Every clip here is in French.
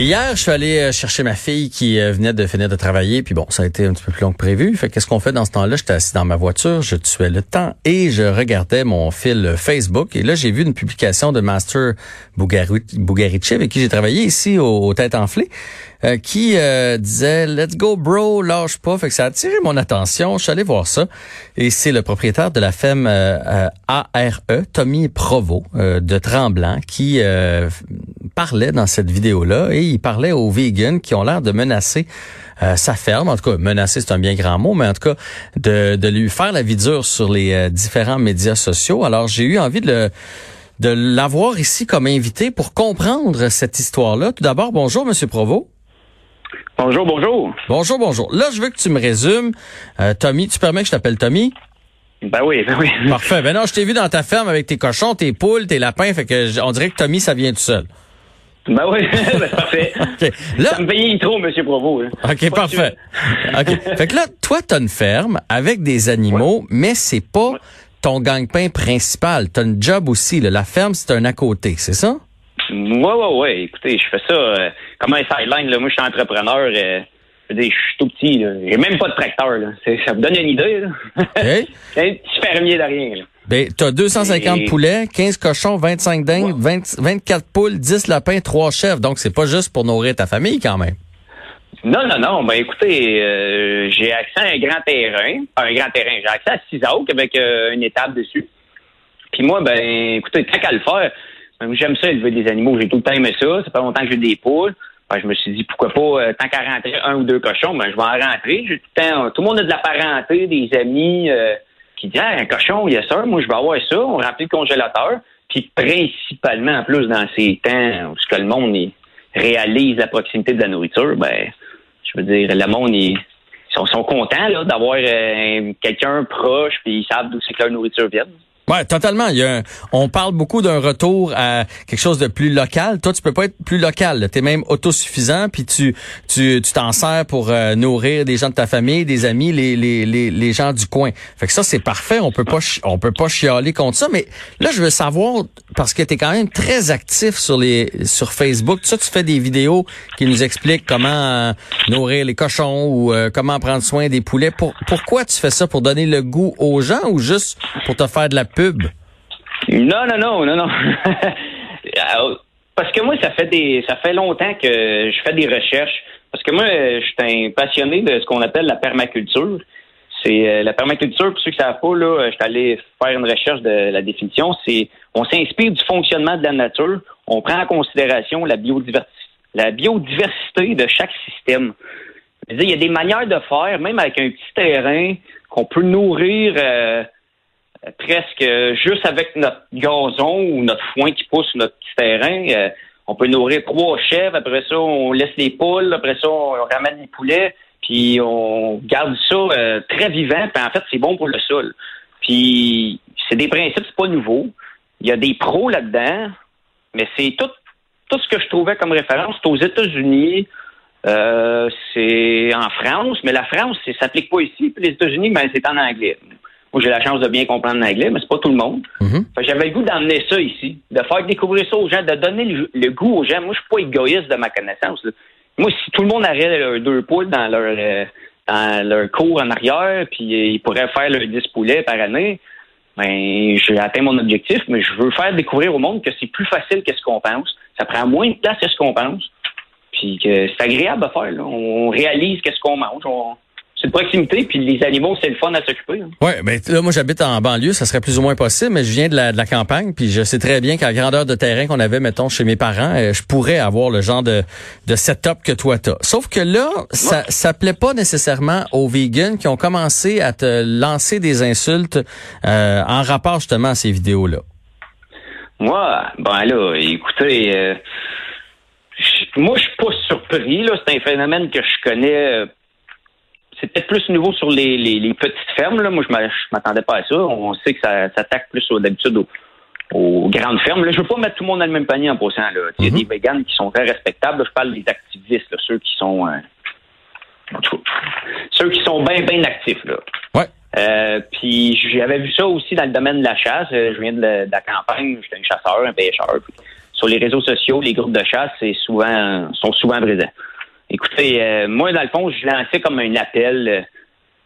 Hier, je suis allé euh, chercher ma fille qui euh, venait de finir de travailler, puis bon, ça a été un petit peu plus long que prévu. Fait qu'est-ce qu'on fait dans ce temps-là? J'étais assis dans ma voiture, je tuais le temps et je regardais mon fil Facebook. Et là, j'ai vu une publication de Master Bugarici, avec qui j'ai travaillé ici au, Tête Enflées, euh, qui disait « Let's go, bro, lâche pas ». Fait que ça a attiré mon attention. Je suis allé voir ça. Et c'est le propriétaire de la femme ARE, Tommy Provo, de Tremblant, qui parlait dans cette vidéo-là et il parlait aux vegans qui ont l'air de menacer euh, sa ferme. En tout cas, menacer, c'est un bien grand mot, mais en tout cas, de, de lui faire la vie dure sur les euh, différents médias sociaux. Alors, j'ai eu envie de le de l'avoir ici comme invité pour comprendre cette histoire-là. Tout d'abord, bonjour, Monsieur Provo. Bonjour, bonjour. Bonjour, bonjour. Là, je veux que tu me résumes. Euh, Tommy, tu permets que je t'appelle Tommy? Ben oui, ben oui. Parfait. Ben non, je t'ai vu dans ta ferme avec tes cochons, tes poules, tes lapins, fait que on dirait que Tommy, ça vient tout seul. Ben oui, ben, parfait. Là, ça me paye trop, M. Provo. Hein. OK, parfait. OK. fait que là, toi, tu as une ferme avec des animaux, mais c'est pas ton gang-pain principal. Tu as une job aussi. Là. La ferme, c'est un à côté, c'est ça? Oui, oui, oui. Écoutez, je fais ça euh, comme un sideline. Là. Moi, je suis entrepreneur. Euh, je suis tout petit. J'ai même pas de tracteur. Là. Ça vous donne une idée. Là. Okay. un petit fermier de rien. Là. Ben, t'as 250 poulets, 15 cochons, 25 dingues, 24 poules, 10 lapins, 3 chefs. Donc, c'est pas juste pour nourrir ta famille quand même. Non, non, non. Ben, écoutez, euh, j'ai accès à un grand terrain. Un grand terrain. J'ai accès à 6 acres avec euh, une étable dessus. Puis moi, ben, écoutez, tant qu'à le faire, ben, j'aime ça élever des animaux. J'ai tout le temps aimé ça. Ça fait longtemps que j'ai des poules. Ben, je me suis dit, pourquoi pas, euh, tant qu'à rentrer un ou deux cochons, ben, je vais en rentrer. Tout, le temps, tout le monde a de la parenté, des amis qui dit un cochon, il y a ça, moi je vais avoir ça, on remplit le congélateur. Puis principalement, en plus, dans ces temps où ce que le monde réalise la proximité de la nourriture, ben, je veux dire, le monde, ils sont, sont contents d'avoir euh, quelqu'un proche, puis ils savent d'où c'est que leur nourriture vient. Ouais, totalement. Il y a on parle beaucoup d'un retour à quelque chose de plus local. Toi, tu peux pas être plus local. Tu es même autosuffisant, puis tu tu tu t'en sers pour euh, nourrir des gens de ta famille, des amis, les, les, les, les gens du coin. Fait que ça, c'est parfait. On peut pas on peut pas chialer contre ça. Mais là, je veux savoir parce que tu quand même très actif sur les sur Facebook. Ça, tu fais des vidéos qui nous expliquent comment euh, nourrir les cochons ou euh, comment prendre soin des poulets. Pour, pourquoi tu fais ça? Pour donner le goût aux gens ou juste pour te faire de la non, non, non, non, non. Parce que moi, ça fait des, ça fait longtemps que je fais des recherches. Parce que moi, je suis un passionné de ce qu'on appelle la permaculture. C'est euh, la permaculture, pour ceux qui ne savent pas, là, je suis allé faire une recherche de la définition. C'est on s'inspire du fonctionnement de la nature, on prend en considération la biodiversité, la biodiversité de chaque système. Il y a des manières de faire, même avec un petit terrain, qu'on peut nourrir euh, presque juste avec notre gazon ou notre foin qui pousse notre petit terrain. Euh, on peut nourrir trois chèvres, après ça, on laisse les poules, après ça, on ramène les poulets, puis on garde ça euh, très vivant, puis en fait, c'est bon pour le sol. Puis c'est des principes, c'est pas nouveau. Il y a des pros là-dedans, mais c'est tout, tout ce que je trouvais comme référence, c'est aux États-Unis, euh, c'est en France, mais la France, ça s'applique pas ici, puis les États-Unis, ben, c'est en anglais. Moi, j'ai la chance de bien comprendre l'anglais, mais c'est pas tout le monde. Mhm. J'avais le goût d'emmener ça ici, de faire découvrir ça aux gens, de donner le, goût aux gens. Moi, je suis pas égoïste de ma connaissance. Moi, si tout le monde aurait leurs deux poules dans leur euh, dans leur cours en arrière, puis ils pourraient faire leurs 10 poulets par année, ben j'ai atteint mon objectif, mais je veux faire découvrir au monde que c'est plus facile que ce qu'on pense. Ça prend moins de place que ce qu'on pense. Puis que c'est agréable à faire. On réalise qu'est-ce qu'on mange c'est proximité, puis les animaux, c'est le fun à s'occuper. Hein. Oui, mais là, moi, j'habite en banlieue, ça serait plus ou moins possible, mais je viens de la, de la campagne, puis je sais très bien qu'à la grandeur de terrain qu'on avait, mettons, chez mes parents, euh, je pourrais avoir le genre de, de setup que toi t'as. Sauf que là, ça, ça plaît pas nécessairement aux vegans qui ont commencé à te lancer des insultes euh, en rapport justement à ces vidéos-là. Moi, ben là, écoutez, euh, moi, je suis pas surpris, là. C'est un phénomène que je connais c'est peut-être plus nouveau sur les, petites fermes. Là. Moi, je m'attendais pas à ça. On sait que ça s'attaque plus d'habitude aux, grandes fermes. Là, je veux pas mettre tout le monde dans le même panier en passant. Il y a mm-hmm. des véganes qui sont très respectables. je parle des activistes, ceux qui sont euh, ceux qui sont bien, bien actifs. Là. Ouais. Euh, puis j'avais vu ça aussi dans le domaine de la chasse. Je viens de la, campagne, j'étais un chasseur, un pêcheur. sur les réseaux sociaux, les groupes de chasse, c'est souvent sont souvent présents. Écoutez, euh, moi, dans le fond, je lançais comme un appel.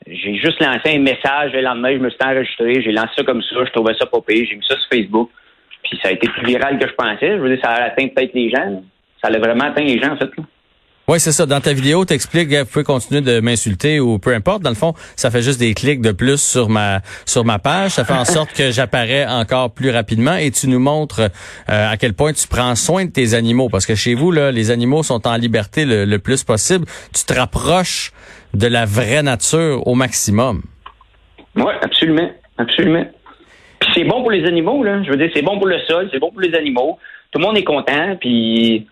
J'ai juste lancé un message le lendemain, je me suis enregistré, j'ai lancé ça comme ça, je trouvais ça pas j'ai mis ça sur Facebook. Puis ça a été plus viral que je pensais. Je veux dire, ça a atteint peut-être les gens. Ça a vraiment atteint les gens, en fait. Oui, c'est ça. Dans ta vidéo, tu expliques que vous pouvez continuer de m'insulter ou peu importe. Dans le fond, ça fait juste des clics de plus sur ma sur ma page. Ça fait en sorte que j'apparais encore plus rapidement et tu nous montres euh, à quel point tu prends soin de tes animaux. Parce que chez vous, là, les animaux sont en liberté le, plus possible. Tu te rapproches de la vraie nature au maximum. Oui, absolument. Absolument. Puis c'est bon pour les animaux, là. Je veux dire, c'est bon pour le sol, c'est bon pour les animaux. Tout le monde est content, puis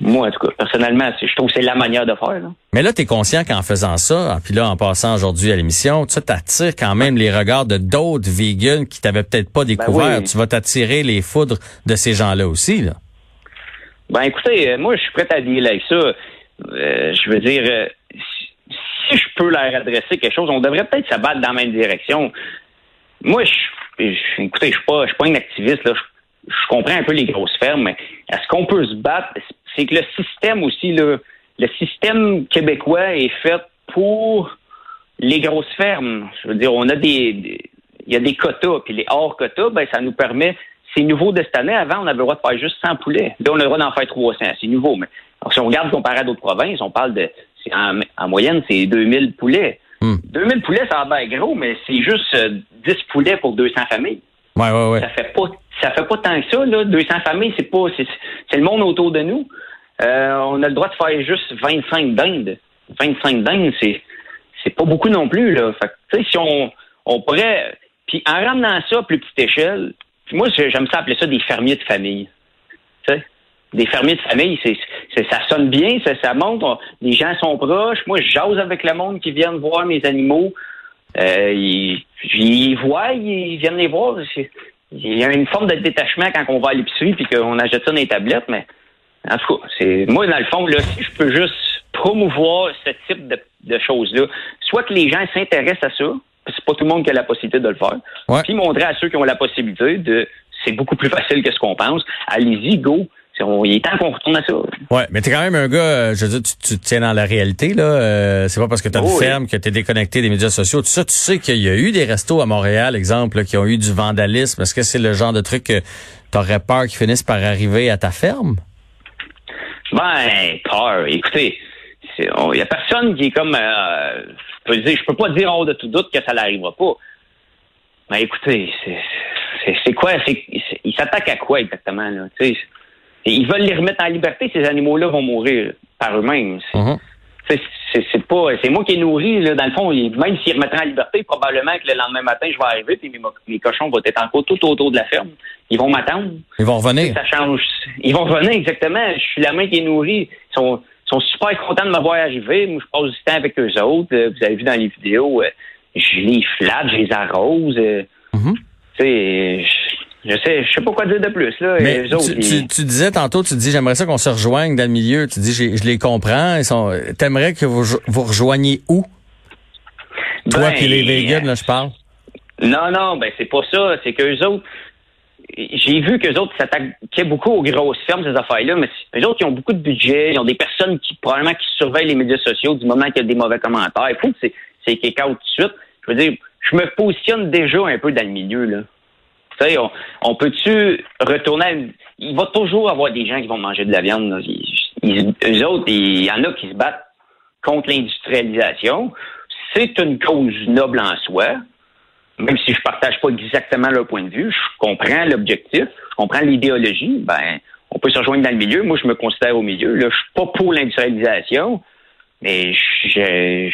moi, en tout cas, personnellement, je trouve que c'est la manière de faire. Mais là, tu es conscient qu'en faisant ça, puis là, en passant aujourd'hui à l'émission, tu t'attires quand même les regards de d'autres vegans qui t'avaient peut-être pas ben découvert. Tu vas t'attirer les foudres de ces gens-là aussi. Là. Ben écoutez, euh, moi, je suis prêt à dire avec ça. Euh, je veux dire, euh, si, je peux leur adresser quelque chose, on devrait peut-être se battre dans la même direction. Moi, je, écoutez, je suis pas, je suis pas un activiste. Là. Je, je comprends un peu les grosses fermes, mais est-ce qu'on peut se battre? C'est que le système aussi, le, le système québécois est fait pour les grosses fermes. Je veux dire, on a des, il y a des quotas, puis les hors quotas, ben ça nous permet. C'est nouveau de cette année. Avant, on avait le droit de faire juste 100 poulets. Là, on a le droit d'en faire 300. C'est nouveau. Mais si on regarde comparé à d'autres provinces, on parle de, en, moyenne, c'est 2000 poulets. 2000 hmm. poulets, ça va être gros, mais c'est juste 10 euh, poulets pour 200 familles. Ouais, ouais, ouais. Ça fait pas, ça fait pas tant que ça, là. 200 familles, c'est pas, c'est le monde autour de nous. Euh, on a le droit de faire juste 25 dindes. 25 dindes, c'est c'est pas beaucoup non plus là. Fait si on on pourrait puis en ramenant ça à plus petite échelle, moi j'aime ça appeler ça des fermiers de famille. Des fermiers de famille, c'est, ça sonne bien, ça, ça montre, les gens sont proches. Moi, je jase avec le monde qui vient voir mes animaux. Euh, ils, ils voient, ils viennent les voir. Il y a une forme de détachement quand on va à l'épicerie puis qu'on achète ça dans les tablettes, mais en tout cas, c'est moi dans le fond là, si je peux juste promouvoir ce type de, choses-là, soit que les gens s'intéressent à ça, c'est pas tout le monde qui a la possibilité de le faire, puis montrer à ceux qui ont la possibilité de, c'est beaucoup plus facile que ce qu'on pense. Allez-y, go. il est temps qu'on retourne à ça. Ouais, mais t'es quand même un gars, euh, je veux dire, tu, te tiens dans la réalité, là. Euh, c'est pas parce que t'as une oh ferme que t'es déconnecté des médias sociaux. Tout ça, tu sais qu'il y a eu des restos à Montréal, exemple, qui ont eu du vandalisme. Est-ce que c'est le genre de truc que t'aurais peur qu'ils finissent par arriver à ta ferme? Ben, peur. Écoutez, il y a personne qui est comme, euh, je peux dire, je peux pas dire hors de tout doute que ça n'arrivera pas. Mais écoutez, c'est quoi, ils s'attaquent à quoi exactement là? Ils veulent les remettre en liberté. Ces animaux-là vont mourir par eux-mêmes. Uh-huh c'est pas c'est moi qui est nourri là, dans le fond même s'ils remettraient en liberté probablement que le lendemain matin je vais arriver puis mes, cochons vont être encore tout autour de la ferme. Ils vont m'attendre. Ils vont revenir. Ça change. Ils vont revenir exactement. Je suis la main qui est nourrie. Ils sont sont super contents de me voir arriver. Moi je passe du temps avec eux autres. Euh, vous avez vu dans les vidéos euh, je les flatte je les arrose euh, mm-hmm. tu sais je sais, je sais pas quoi dire de plus là. Mais tu, disais tantôt, tu dis j'aimerais ça qu'on se rejoigne dans le milieu. Tu dis je les comprends. Ils sont. T'aimerais que vous vous rejoigniez où? Toi qui les vegans, là, je parle. Non, non, ben c'est pas ça. C'est qu'eux autres, j'ai vu qu'eux autres s'attaquaient beaucoup aux grosses fermes, ces affaires-là, mais eux autres, ils ont beaucoup de budget, ils ont des personnes qui, probablement, qui surveillent les médias sociaux du moment qu'il y a des mauvais commentaires. Il faut que c'est, c'est kick tout de suite. Je veux dire, je me positionne déjà un peu dans le milieu, là on, peut-tu retourner Il va toujours avoir des gens qui vont manger de la viande. Ils, autres, il y en a qui se battent contre l'industrialisation. C'est une cause noble en soi, même si je partage pas exactement leur point de vue. Je comprends l'objectif, je comprends l'idéologie. Ben, on peut se rejoindre dans le milieu. Moi, je me considère au milieu. Là, je suis pas pour l'industrialisation, mais je,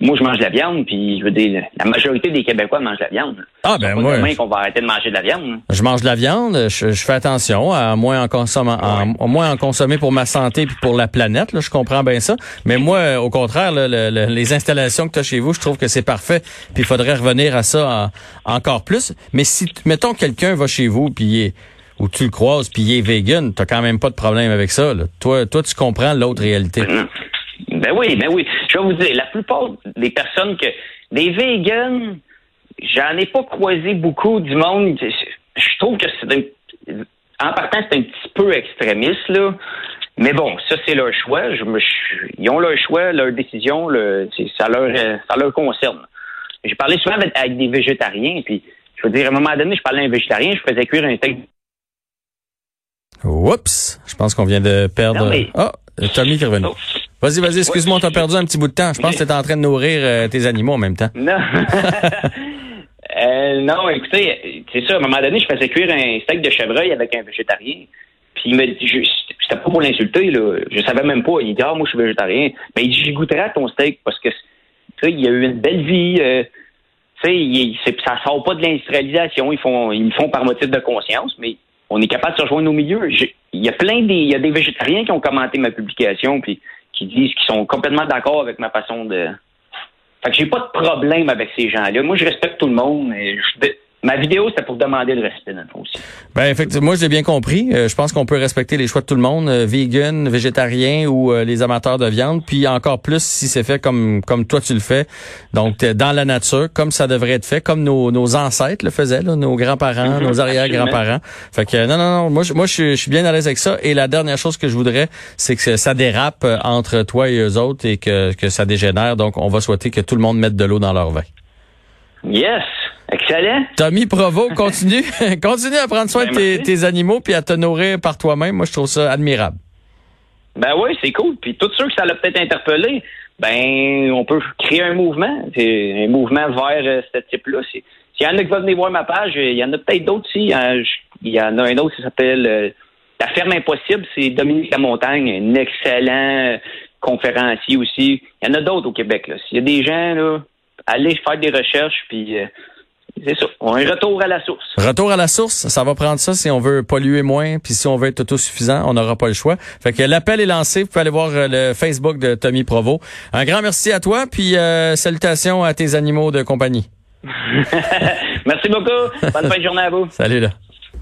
moi, je mange de la viande, puis je veux dire, la majorité des Québécois mangent de la viande. Ah ben moi, qu'on va arrêter de manger de la viande. Je mange de la viande, je, fais attention à moins en consommer, moins en consommer pour ma santé puis pour la planète. Là, je comprends bien ça. Mais moi, au contraire, les installations que tu as chez vous, je trouve que c'est parfait. Puis il faudrait revenir à ça encore plus. Mais si, mettons, quelqu'un va chez vous puis ou tu le croises puis il est vegan, t'as quand même pas de problème avec ça. Là. Toi, toi, tu comprends l'autre réalité. Ben oui, ben oui. Je vais vous dire, la plupart des personnes que. Des vegans, j'en ai pas croisé beaucoup du monde. Je trouve que c'est en partant, c'est un petit peu extrémiste, là. Mais bon, ça, c'est leur choix. Je ils ont leur choix, leur décision, le, ça, leur, ça leur concerne. J'ai parlé souvent avec, des végétariens, puis je veux dire, à un moment donné, je parlais à un végétarien, je faisais cuire un steak. Oups! Je pense qu'on vient de perdre. Ah, oh, Tommy qui est revenu. Oh. Vas-y, vas-y, excuse-moi, on t'a perdu un petit bout de temps. Je pense que tu en train de nourrir euh, tes animaux en même temps. Non. euh, non, écoutez, c'est ça, à un moment donné, je faisais cuire un steak de chevreuil avec un végétarien. Puis il me dit, c'était pas pour l'insulter, là. Je savais même pas. Il dit, ah, moi, je suis végétarien. Mais il dit, j'y goûterai à ton steak parce que, tu sais, il a eu une belle vie. Euh, tu sais, ça sort pas de l'industrialisation. Ils font, ils font par motif de conscience, mais on est capable de se rejoindre au milieu. Il y a plein des, il y a des végétariens qui ont commenté ma publication, puis qui disent qu'ils sont complètement d'accord avec ma façon de. Fait que j'ai pas de problème avec ces gens-là. Moi, je respecte tout le monde. Et je, Ma vidéo, c'était pour demander le respect dans le aussi. Ben effectivement, moi j'ai bien compris. Euh, je pense qu'on peut respecter les choix de tout le monde, euh, vegan, végétarien ou euh, les amateurs de viande, puis encore plus si c'est fait comme comme toi tu le fais. Donc dans la nature, comme ça devrait être fait, comme nos, nos ancêtres le faisaient, là, nos grands-parents, mhm, nos arrière-grands-parents. Fait que non non non, moi je, moi je suis bien à l'aise avec ça. Et la dernière chose que je voudrais, c'est que ça dérape entre toi et eux autres et que que ça dégénère. Donc on va souhaiter que tout le monde mette de l'eau dans leur vin. Yes. Excellent. Tommy Provo, continue, continue à prendre soin de ben, tes, animaux puis à te nourrir par toi-même. Moi, je trouve ça admirable. Ben oui, c'est cool. Puis tous ceux que ça l'a peut-être interpellé, ben on peut créer un mouvement, c'est un mouvement vers euh, ce type-là. S'il y en a qui veulent venir voir ma page, il y en a peut-être d'autres aussi. Hein. Il y en a un autre qui s'appelle euh, La ferme impossible, c'est Dominique Lamontagne, un excellent conférencier aussi. Il y en a d'autres au Québec. S'il y a des gens, là, allez faire des recherches, puis euh, c'est ça. Un retour à la source. Retour à la source, ça va prendre ça si on veut polluer moins, puis si on veut être autosuffisant, on n'aura pas le choix. Fait que l'appel est lancé. Vous pouvez aller voir euh, le Facebook de Tommy Provo. Un grand merci à toi, puis euh, salutations à tes animaux de compagnie. merci beaucoup. Bonne fin de journée à vous. Salut là.